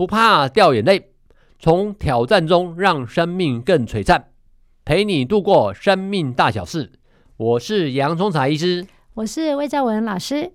不怕掉眼泪，从挑战中让生命更璀璨，陪你度过生命大小事。我是洋葱茶医师，我是魏兆文老师。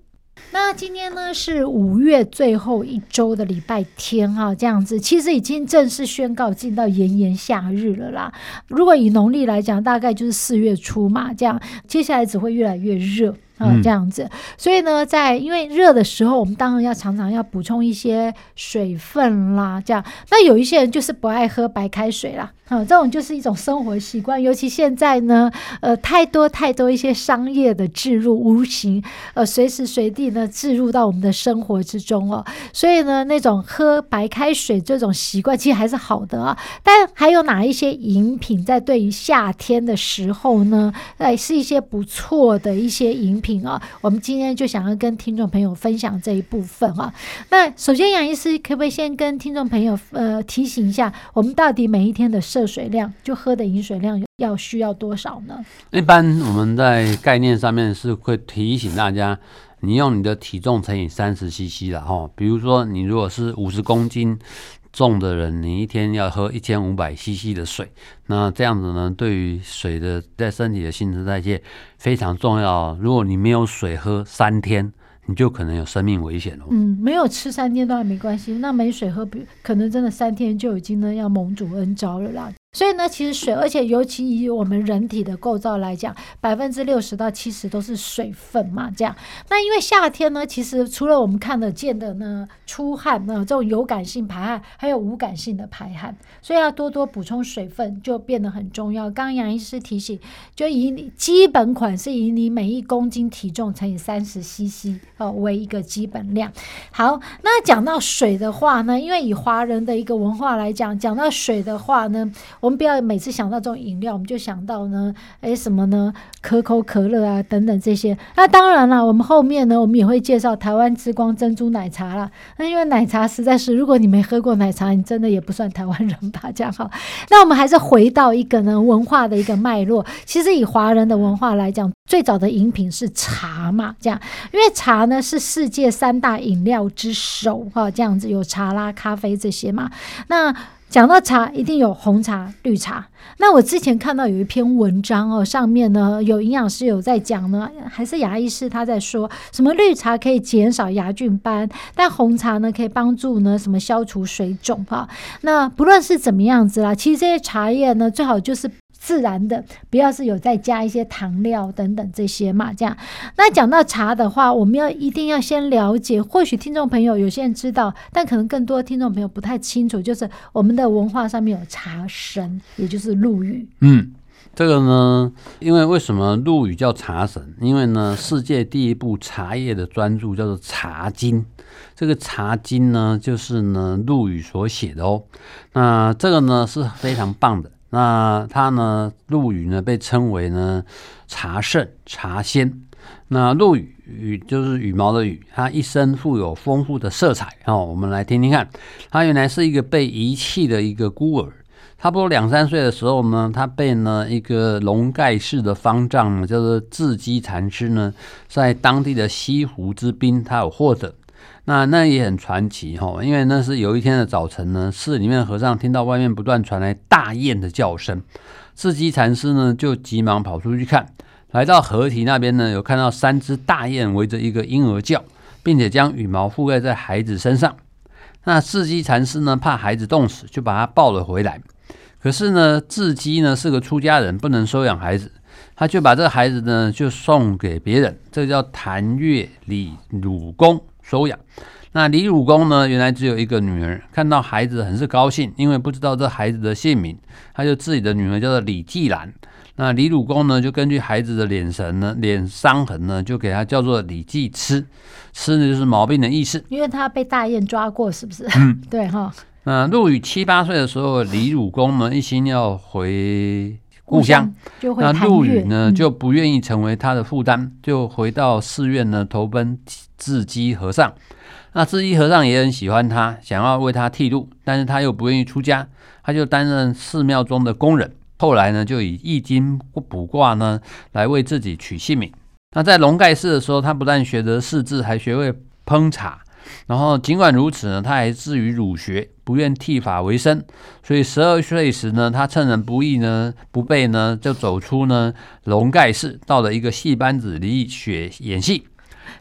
那今天呢是五月最后一周的礼拜天哈，这样子其实已经正式宣告进到炎炎夏日了啦。如果以农历来讲，大概就是四月初嘛，这样接下来只会越来越热啊，这样子。所以呢，在因为热的时候，我们当然要常常要补充一些水分啦，这样。那有一些人就是不爱喝白开水啦。啊，这种就是一种生活习惯，尤其现在呢，呃，太多太多一些商业的置入，无形，呃，随时随地呢置入到我们的生活之中哦。所以呢，那种喝白开水这种习惯其实还是好的啊。但还有哪一些饮品在对于夏天的时候呢，呃，是一些不错的一些饮品品啊？我们今天就想要跟听众朋友分享这一部分啊。那首先，杨医师可不可以先跟听众朋友呃提醒一下，我们到底每一天的摄水量就喝的饮水量要需要多少呢？一般我们在概念上面是会提醒大家，你用你的体重乘以三十 CC 了哈。比如说你如果是五十公斤重的人，你一天要喝一千五百 CC 的水，那这样子呢，对于水的在身体的新陈代谢非常重要。如果你没有水喝三天，你就可能有生命危险哦。嗯，没有吃三天都还没关系，那没水喝，可能真的三天就已经呢要蒙主恩招了啦。所以呢，其实水，而且尤其以我们人体的构造来讲，百分之六十到七十都是水分嘛。这样，那因为夏天呢，其实除了我们看得见的呢，出汗呢，这种有感性排汗，还有无感性的排汗，所以要多多补充水分就变得很重要。刚杨医师提醒，就以你基本款是以你每一公斤体重乘以三十 CC 哦为一个基本量。好，那讲到水的话呢，因为以华人的一个文化来讲，讲到水的话呢。我们不要每次想到这种饮料，我们就想到呢，哎，什么呢？可口可乐啊，等等这些。那当然了，我们后面呢，我们也会介绍台湾之光珍珠奶茶啦。那因为奶茶实在是，如果你没喝过奶茶，你真的也不算台湾人吧？这样好。那我们还是回到一个呢文化的一个脉络。其实以华人的文化来讲，最早的饮品是茶嘛，这样。因为茶呢是世界三大饮料之首哈，这样子有茶啦、咖啡这些嘛。那讲到茶，一定有红茶、绿茶。那我之前看到有一篇文章哦，上面呢有营养师有在讲呢，还是牙医师他在说什么绿茶可以减少牙菌斑，但红茶呢可以帮助呢什么消除水肿哈。那不论是怎么样子啦，其实这些茶叶呢最好就是。自然的，不要是有再加一些糖料等等这些嘛，这样。那讲到茶的话，我们要一定要先了解，或许听众朋友有些人知道，但可能更多听众朋友不太清楚，就是我们的文化上面有茶神，也就是陆羽。嗯，这个呢，因为为什么陆羽叫茶神？因为呢，世界第一部茶叶的专著叫做《茶经》，这个《茶经》呢，就是呢陆羽所写的哦。那这个呢是非常棒的。那他呢，陆羽呢被称为呢茶圣、茶仙。那陆羽羽就是羽毛的羽，他一生富有丰富的色彩哦。我们来听听看，他原来是一个被遗弃的一个孤儿，差不多两三岁的时候呢，他被呢一个龙盖氏的方丈，叫做智积禅师呢，在当地的西湖之滨，他有获得。那那也很传奇哈，因为那是有一天的早晨呢，寺里面的和尚听到外面不断传来大雁的叫声，智积禅师呢就急忙跑出去看，来到河堤那边呢，有看到三只大雁围着一个婴儿叫，并且将羽毛覆盖在孩子身上。那智积禅师呢怕孩子冻死，就把他抱了回来。可是呢，智积呢是个出家人，不能收养孩子，他就把这个孩子呢就送给别人，这个叫谭月李鲁公。收养，那李鲁公呢？原来只有一个女儿，看到孩子很是高兴，因为不知道这孩子的姓名，他就自己的女儿叫做李季兰。那李鲁公呢，就根据孩子的脸神呢、脸伤痕呢，就给他叫做李季痴，痴呢就是毛病的意思。因为他被大雁抓过，是不是？嗯，对哈。那陆羽七八岁的时候，李鲁公呢一心要回故乡，那陆羽呢就不愿意成为他的负担，就回到寺院呢投奔智积和尚。那智积和尚也很喜欢他，想要为他剃度，但是他又不愿意出家，他就担任寺庙中的工人。后来呢，就以易经卜卦呢来为自己取姓名。那在龙盖寺的时候，他不但学得识字，还学会烹茶。然后尽管如此呢，他还至于儒学，不愿剃发为生。所以十二岁时呢，他趁人不意呢，不备呢，就走出呢龙盖寺，到了一个戏班子里学演戏。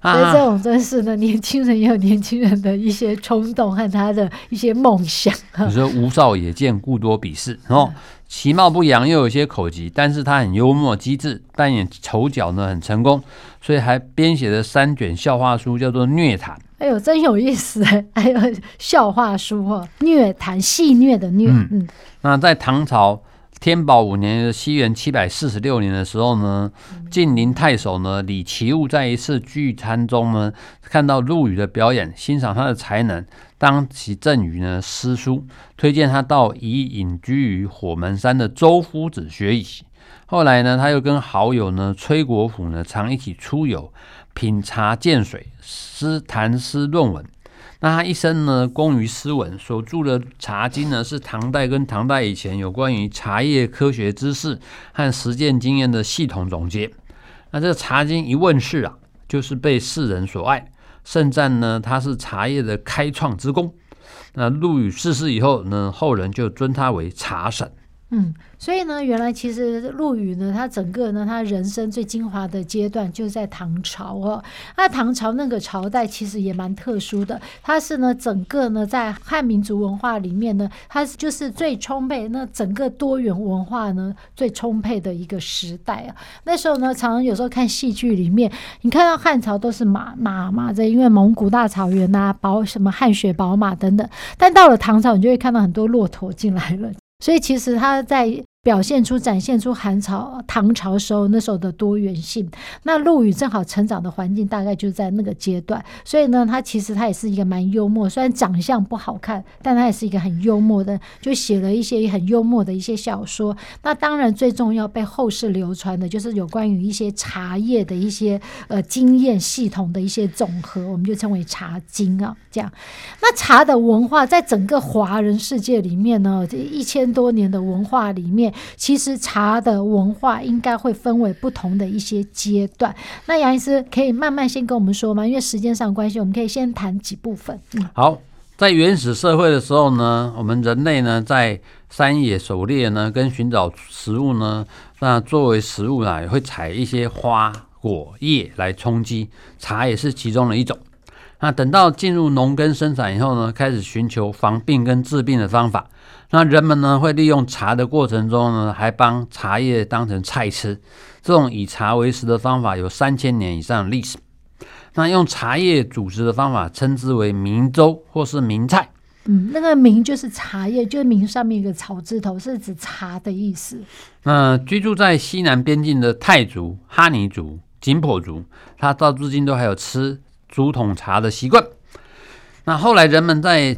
所以这种真是呢，年轻人也有年轻人的一些冲动和他的一些梦想。你说吴少也见，故多鄙视。然后其貌不扬，又有些口疾，但是他很幽默机智，扮演丑角呢很成功，所以还编写了三卷笑话书，叫做《虐谈》。哎呦，真有意思哎！还有笑话书哦，《虐谈》戏虐的虐。嗯，嗯那在唐朝。天宝五年西元七百四十六年的时候呢，晋陵太守呢李奇物在一次聚餐中呢，看到陆羽的表演，欣赏他的才能，当即赠予呢诗书，推荐他到已隐居于火门山的周夫子学习。后来呢，他又跟好友呢崔国辅呢常一起出游，品茶见水，诗谈诗论文。那他一生呢，工于诗文，所著的《茶经》呢，是唐代跟唐代以前有关于茶叶科学知识和实践经验的系统总结。那这《茶经》一问世啊，就是被世人所爱，盛赞呢，他是茶叶的开创之功。那陆羽逝世以后呢，后人就尊他为茶神。嗯，所以呢，原来其实陆羽呢，他整个呢，他人生最精华的阶段就是在唐朝哦。那唐朝那个朝代其实也蛮特殊的，它是呢，整个呢，在汉民族文化里面呢，它就是最充沛，那整个多元文化呢最充沛的一个时代啊。那时候呢，常常有时候看戏剧里面，你看到汉朝都是马马马在，因为蒙古大草原呐，宝什么汗血宝马等等，但到了唐朝，你就会看到很多骆驼进来了。所以其实他在。表现出、展现出寒朝、唐朝时候那时候的多元性。那陆羽正好成长的环境大概就在那个阶段，所以呢，他其实他也是一个蛮幽默，虽然长相不好看，但他也是一个很幽默的，就写了一些很幽默的一些小说。那当然最重要被后世流传的就是有关于一些茶叶的一些呃经验系统的一些总和，我们就称为茶经啊。这样，那茶的文化在整个华人世界里面呢，这一千多年的文化里面。其实茶的文化应该会分为不同的一些阶段。那杨医师可以慢慢先跟我们说吗？因为时间上关系，我们可以先谈几部分。嗯，好，在原始社会的时候呢，我们人类呢在山野狩猎呢，跟寻找食物呢，那作为食物呢，也会采一些花果叶来充饥，茶也是其中的一种。那等到进入农耕生产以后呢，开始寻求防病跟治病的方法。那人们呢，会利用茶的过程中呢，还帮茶叶当成菜吃。这种以茶为食的方法有三千年以上的历史。那用茶叶煮食的方法称之为茗粥或是茗菜。嗯，那个茗就是茶叶，就是茗上面一个草字头，是指茶的意思。那居住在西南边境的泰族、哈尼族、景颇族，他到至今都还有吃。竹筒茶的习惯，那后来人们在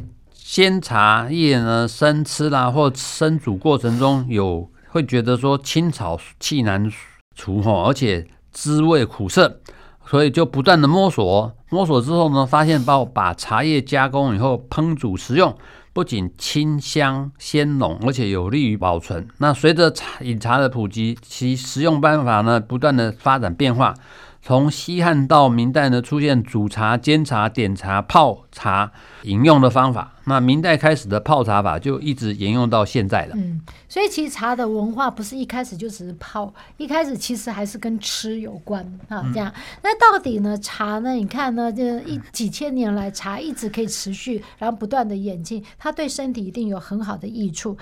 鲜茶叶呢生吃啦，或生煮过程中有会觉得说青草气难除吼，而且滋味苦涩，所以就不断的摸索，摸索之后呢，发现把把茶叶加工以后烹煮食用，不仅清香鲜浓，而且有利于保存。那随着茶饮茶的普及，其食用办法呢不断的发展变化。从西汉到明代呢，出现煮茶、煎茶、点茶、泡茶饮用的方法。那明代开始的泡茶法就一直沿用到现在了。嗯，所以其实茶的文化不是一开始就只是泡，一开始其实还是跟吃有关啊。这样，那到底呢？茶呢？你看呢？这一几千年来，茶一直可以持续，然后不断的演进，它对身体一定有很好的益处。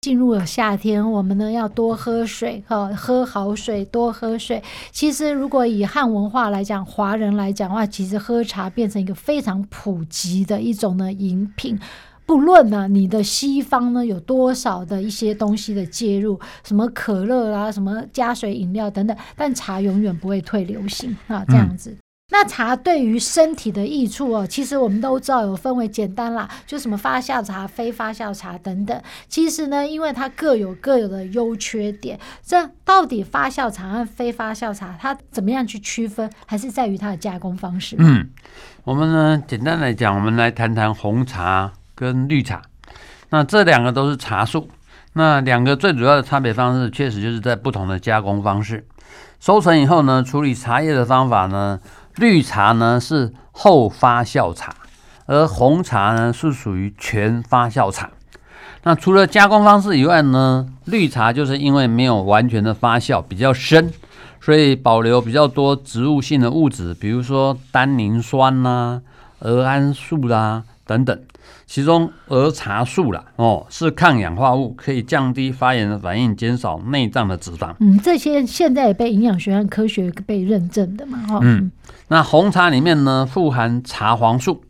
进入了夏天，我们呢要多喝水，哈，喝好水，多喝水。其实，如果以汉文化来讲，华人来讲的话，其实喝茶变成一个非常普及的一种呢饮品。不论呢、你的西方呢有多少的一些东西的介入，什么可乐啦，什么加水饮料等等，但茶永远不会退流行啊，这样子。那茶对于身体的益处哦，其实我们都知道有分为简单啦，就什么发酵茶、非发酵茶等等。其实呢，因为它各有各有的优缺点，这到底发酵茶和非发酵茶，它怎么样去区分，还是在于它的加工方式。嗯，我们呢，简单来讲，我们来谈谈红茶跟绿茶。那这两个都是茶树，那两个最主要的差别方式，确实就是在不同的加工方式。收成以后呢，处理茶叶的方法呢。绿茶呢是后发酵茶，而红茶呢是属于全发酵茶。那除了加工方式以外呢，绿茶就是因为没有完全的发酵，比较深，所以保留比较多植物性的物质，比如说单宁酸呐、啊、儿胺素啦、等等。其中儿茶素啦，哦，是抗氧化物，可以降低发炎的反应，减少内脏的脂肪。嗯，这些现在也被营养学和科学被认证的嘛，哈。嗯，那红茶里面呢，富含茶黄素，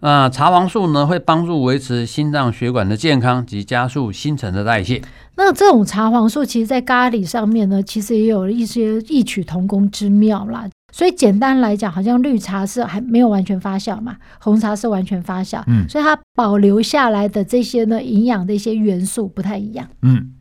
那茶黄素呢会帮助维持心脏血管的健康及加速新陈的代谢。那这种茶黄素，其实在咖喱上面呢，其实也有一些异曲同工之妙啦。所以简单来讲，好像绿茶是还没有完全发酵嘛，红茶是完全发酵，嗯，所以它保留下来的这些呢，营养的一些元素不太一样，嗯，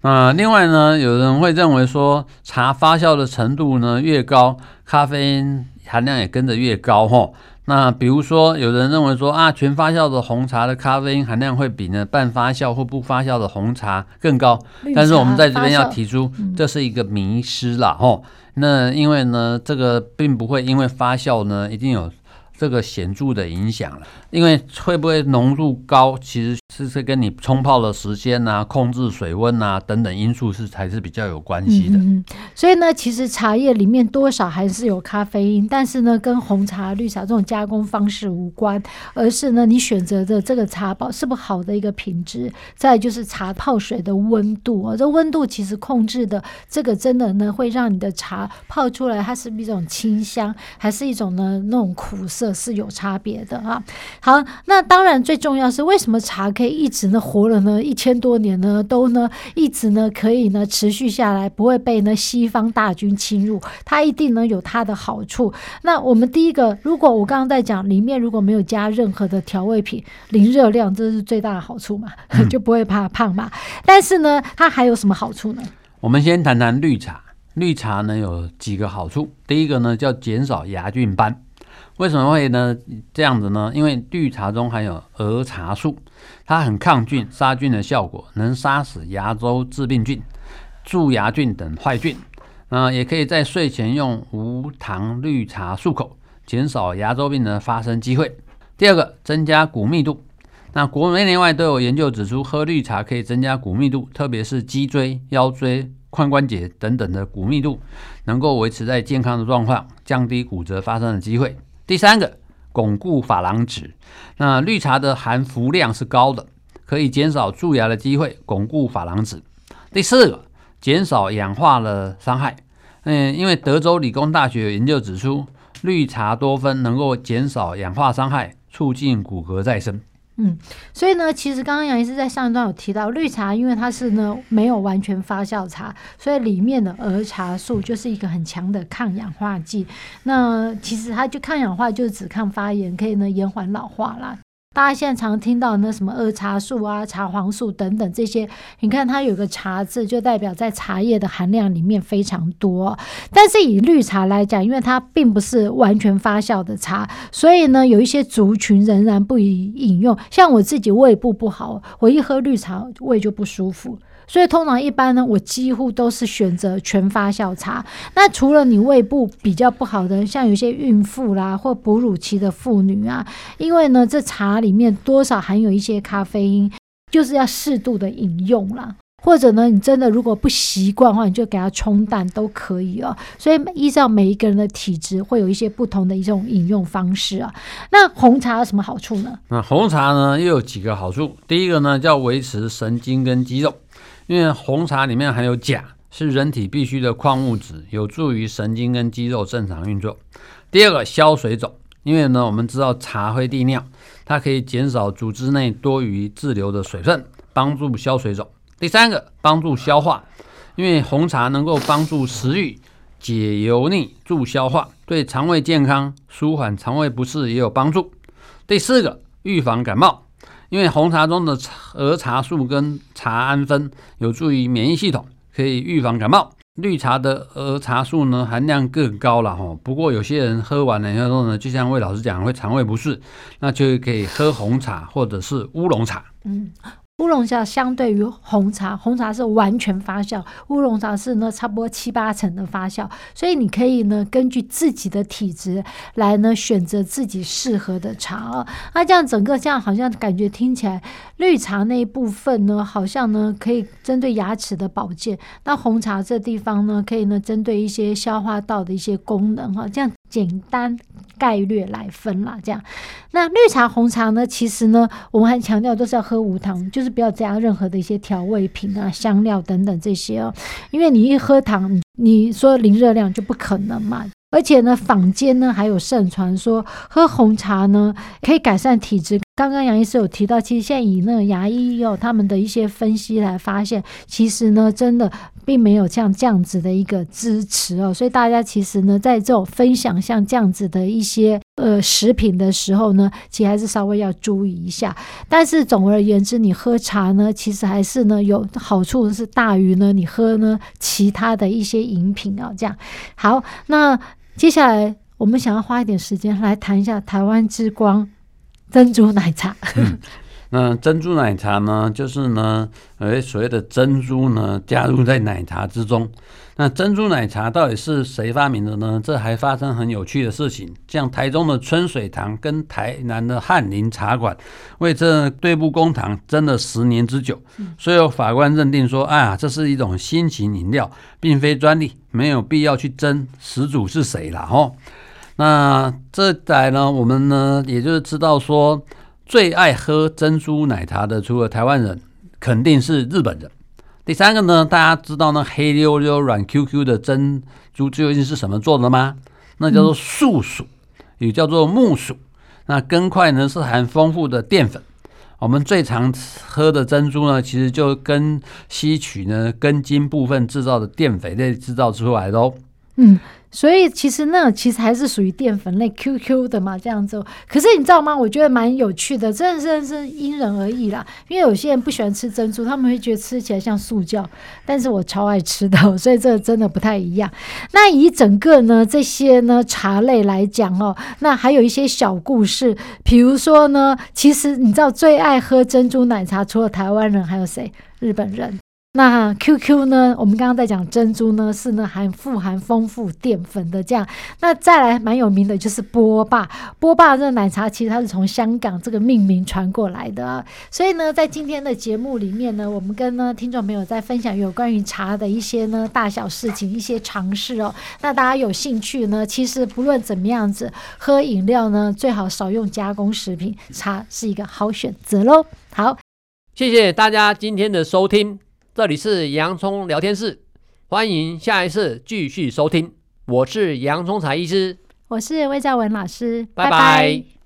那另外呢，有人会认为说，茶发酵的程度呢越高，咖啡因含量也跟着越高，吼。那比如说，有人认为说啊，全发酵的红茶的咖啡因含量会比呢半发酵或不发酵的红茶更高，但是我们在这边要提出，这是一个迷失啦，吼。那因为呢，这个并不会因为发酵呢，一定有这个显著的影响了。因为会不会浓度高，其实是是跟你冲泡的时间呐、啊、控制水温呐、啊、等等因素是才是比较有关系的。嗯，所以呢，其实茶叶里面多少还是有咖啡因，但是呢，跟红茶、绿茶这种加工方式无关，而是呢，你选择的这个茶包是不是好的一个品质。再就是茶泡水的温度啊，这温度其实控制的这个真的呢，会让你的茶泡出来，它是一种清香，还是一种呢那种苦涩是有差别的啊。好，那当然最重要是为什么茶可以一直呢活了呢一千多年呢都呢一直呢可以呢持续下来，不会被呢西方大军侵入，它一定呢有它的好处。那我们第一个，如果我刚刚在讲里面如果没有加任何的调味品，零热量，这是最大的好处嘛，嗯、就不会怕胖嘛。但是呢，它还有什么好处呢？我们先谈谈绿茶，绿茶呢有几个好处，第一个呢叫减少牙菌斑。为什么会呢这样子呢？因为绿茶中含有儿茶素，它很抗菌、杀菌的效果，能杀死牙周致病菌、蛀牙菌等坏菌。那也可以在睡前用无糖绿茶漱口，减少牙周病的发生机会。第二个，增加骨密度。那国内内外都有研究指出，喝绿茶可以增加骨密度，特别是脊椎、腰椎、髋关节等等的骨密度，能够维持在健康的状况，降低骨折发生的机会。第三个，巩固珐琅质。那绿茶的含氟量是高的，可以减少蛀牙的机会，巩固珐琅质。第四个，减少氧化的伤害。嗯，因为德州理工大学有研究指出，绿茶多酚能够减少氧化伤害，促进骨骼再生。嗯，所以呢，其实刚刚杨医师在上一段有提到，绿茶因为它是呢没有完全发酵茶，所以里面的儿茶素就是一个很强的抗氧化剂。那其实它就抗氧化，就是止抗发炎，可以呢延缓老化啦。大家现在常听到那什么二茶素啊、茶黄素等等这些，你看它有个茶字，就代表在茶叶的含量里面非常多。但是以绿茶来讲，因为它并不是完全发酵的茶，所以呢，有一些族群仍然不宜饮用。像我自己胃部不好，我一喝绿茶胃就不舒服。所以通常一般呢，我几乎都是选择全发酵茶。那除了你胃部比较不好的，像有些孕妇啦或哺乳期的妇女啊，因为呢这茶里面多少含有一些咖啡因，就是要适度的饮用啦。或者呢，你真的如果不习惯的话，你就给它冲淡都可以哦。所以依照每一个人的体质，会有一些不同的一种饮用方式啊。那红茶有什么好处呢？那红茶呢又有几个好处。第一个呢叫维持神经跟肌肉。因为红茶里面含有钾，是人体必需的矿物质，有助于神经跟肌肉正常运作。第二个，消水肿，因为呢，我们知道茶会利尿，它可以减少组织内多余滞留的水分，帮助消水肿。第三个，帮助消化，因为红茶能够帮助食欲、解油腻、助消化，对肠胃健康、舒缓肠胃不适也有帮助。第四个，预防感冒，因为红茶中的儿茶素跟茶氨酚有助于免疫系统，可以预防感冒。绿茶的儿茶素呢，含量更高了哈，不过有些人喝完了以后呢，就像魏老师讲，会肠胃不适，那就可以喝红茶或者是乌龙茶。嗯。乌龙茶相对于红茶，红茶是完全发酵，乌龙茶是呢差不多七八成的发酵，所以你可以呢根据自己的体质来呢选择自己适合的茶啊。那这样整个这样好像感觉听起来，绿茶那一部分呢好像呢可以针对牙齿的保健，那红茶这地方呢可以呢针对一些消化道的一些功能哈，这样。简单概略来分啦，这样。那绿茶、红茶呢？其实呢，我们还强调都是要喝无糖，就是不要加任何的一些调味品啊、香料等等这些哦。因为你一喝糖，你说零热量就不可能嘛。而且呢，坊间呢还有盛传说喝红茶呢可以改善体质。刚刚杨医师有提到，其实现在以那个牙医有他们的一些分析来发现，其实呢真的并没有像这样子的一个支持哦。所以大家其实呢在这种分享像这样子的一些呃食品的时候呢，其实还是稍微要注意一下。但是总而言之，你喝茶呢，其实还是呢有好处是大于呢你喝呢其他的一些饮品啊。这样好，那接下来我们想要花一点时间来谈一下台湾之光。珍珠奶茶，嗯，那珍珠奶茶呢，就是呢，呃，所谓的珍珠呢，加入在奶茶之中。那珍珠奶茶到底是谁发明的呢？这还发生很有趣的事情，像台中的春水堂跟台南的翰林茶馆，为这对簿公堂争了十年之久。所以法官认定说，啊，这是一种新型饮料，并非专利，没有必要去争始祖是谁了，吼。那这来呢，我们呢，也就是知道说，最爱喝珍珠奶茶的，除了台湾人，肯定是日本人。第三个呢，大家知道那黑溜溜、软 Q Q 的珍珠究竟是什么做的吗？那叫做素薯，也叫做木薯。那根块呢是含丰富的淀粉。我们最常喝的珍珠呢，其实就跟吸取呢根茎部分制造的淀粉类制造出来的哦。嗯。所以其实那其实还是属于淀粉类 QQ 的嘛，这样子。可是你知道吗？我觉得蛮有趣的，真的是是因人而异啦。因为有些人不喜欢吃珍珠，他们会觉得吃起来像塑胶，但是我超爱吃的，所以这真的不太一样。那以整个呢这些呢茶类来讲哦，那还有一些小故事，比如说呢，其实你知道最爱喝珍珠奶茶除了台湾人还有谁？日本人。那 QQ 呢？我们刚刚在讲珍珠呢，是呢含富含丰富淀粉的这样。那再来蛮有名的就是波霸，波霸这个奶茶其实它是从香港这个命名传过来的啊。所以呢，在今天的节目里面呢，我们跟呢听众朋友在分享有关于茶的一些呢大小事情、一些常识哦。那大家有兴趣呢，其实不论怎么样子喝饮料呢，最好少用加工食品，茶是一个好选择喽。好，谢谢大家今天的收听。这里是洋葱聊天室，欢迎下一次继续收听。我是洋葱才医师，我是魏兆文老师，拜拜。拜拜。